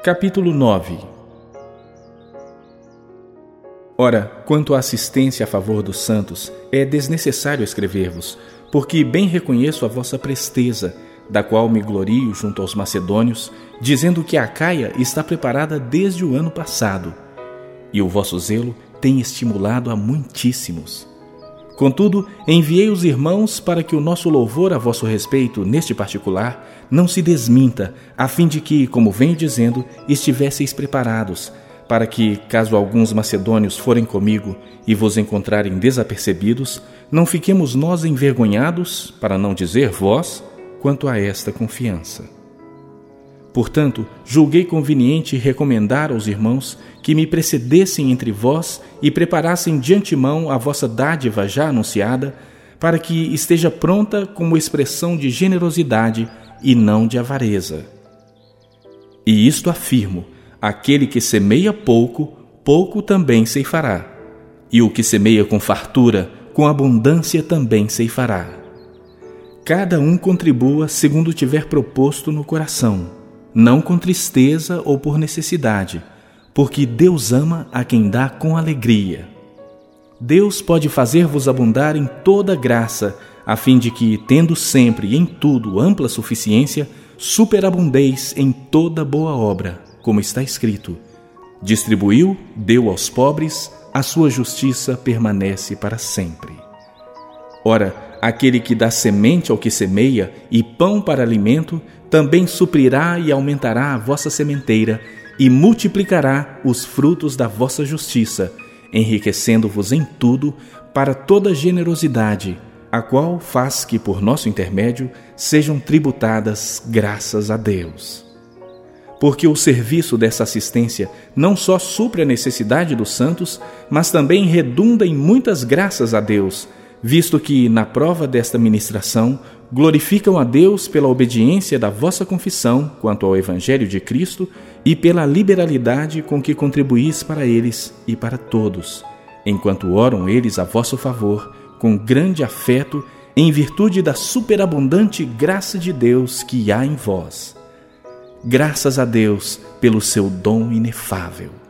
Capítulo 9 Ora, quanto à assistência a favor dos santos, é desnecessário escrever-vos, porque bem reconheço a vossa presteza, da qual me glorio junto aos macedônios, dizendo que a Caia está preparada desde o ano passado, e o vosso zelo tem estimulado a muitíssimos. Contudo, enviei os irmãos para que o nosso louvor a vosso respeito, neste particular, não se desminta, a fim de que, como venho dizendo, estivesseis preparados, para que, caso alguns macedônios forem comigo e vos encontrarem desapercebidos, não fiquemos nós envergonhados, para não dizer vós, quanto a esta confiança. Portanto, julguei conveniente recomendar aos irmãos que me precedessem entre vós e preparassem de antemão a vossa dádiva já anunciada, para que esteja pronta como expressão de generosidade e não de avareza. E isto afirmo: aquele que semeia pouco, pouco também ceifará, e o que semeia com fartura, com abundância também ceifará. Cada um contribua segundo tiver proposto no coração não com tristeza ou por necessidade, porque Deus ama a quem dá com alegria. Deus pode fazer-vos abundar em toda graça, a fim de que, tendo sempre e em tudo ampla suficiência, superabundeis em toda boa obra, como está escrito: Distribuiu, deu aos pobres, a sua justiça permanece para sempre. Ora, aquele que dá semente ao que semeia e pão para alimento, também suprirá e aumentará a vossa sementeira e multiplicará os frutos da vossa justiça, enriquecendo-vos em tudo para toda generosidade, a qual faz que por nosso intermédio sejam tributadas graças a Deus. Porque o serviço dessa assistência não só supre a necessidade dos santos, mas também redunda em muitas graças a Deus, visto que, na prova desta ministração, glorificam a Deus pela obediência da vossa confissão quanto ao Evangelho de Cristo e pela liberalidade com que contribuís para eles e para todos, enquanto oram eles a vosso favor com grande afeto, em virtude da superabundante graça de Deus que há em vós. Graças a Deus pelo seu dom inefável.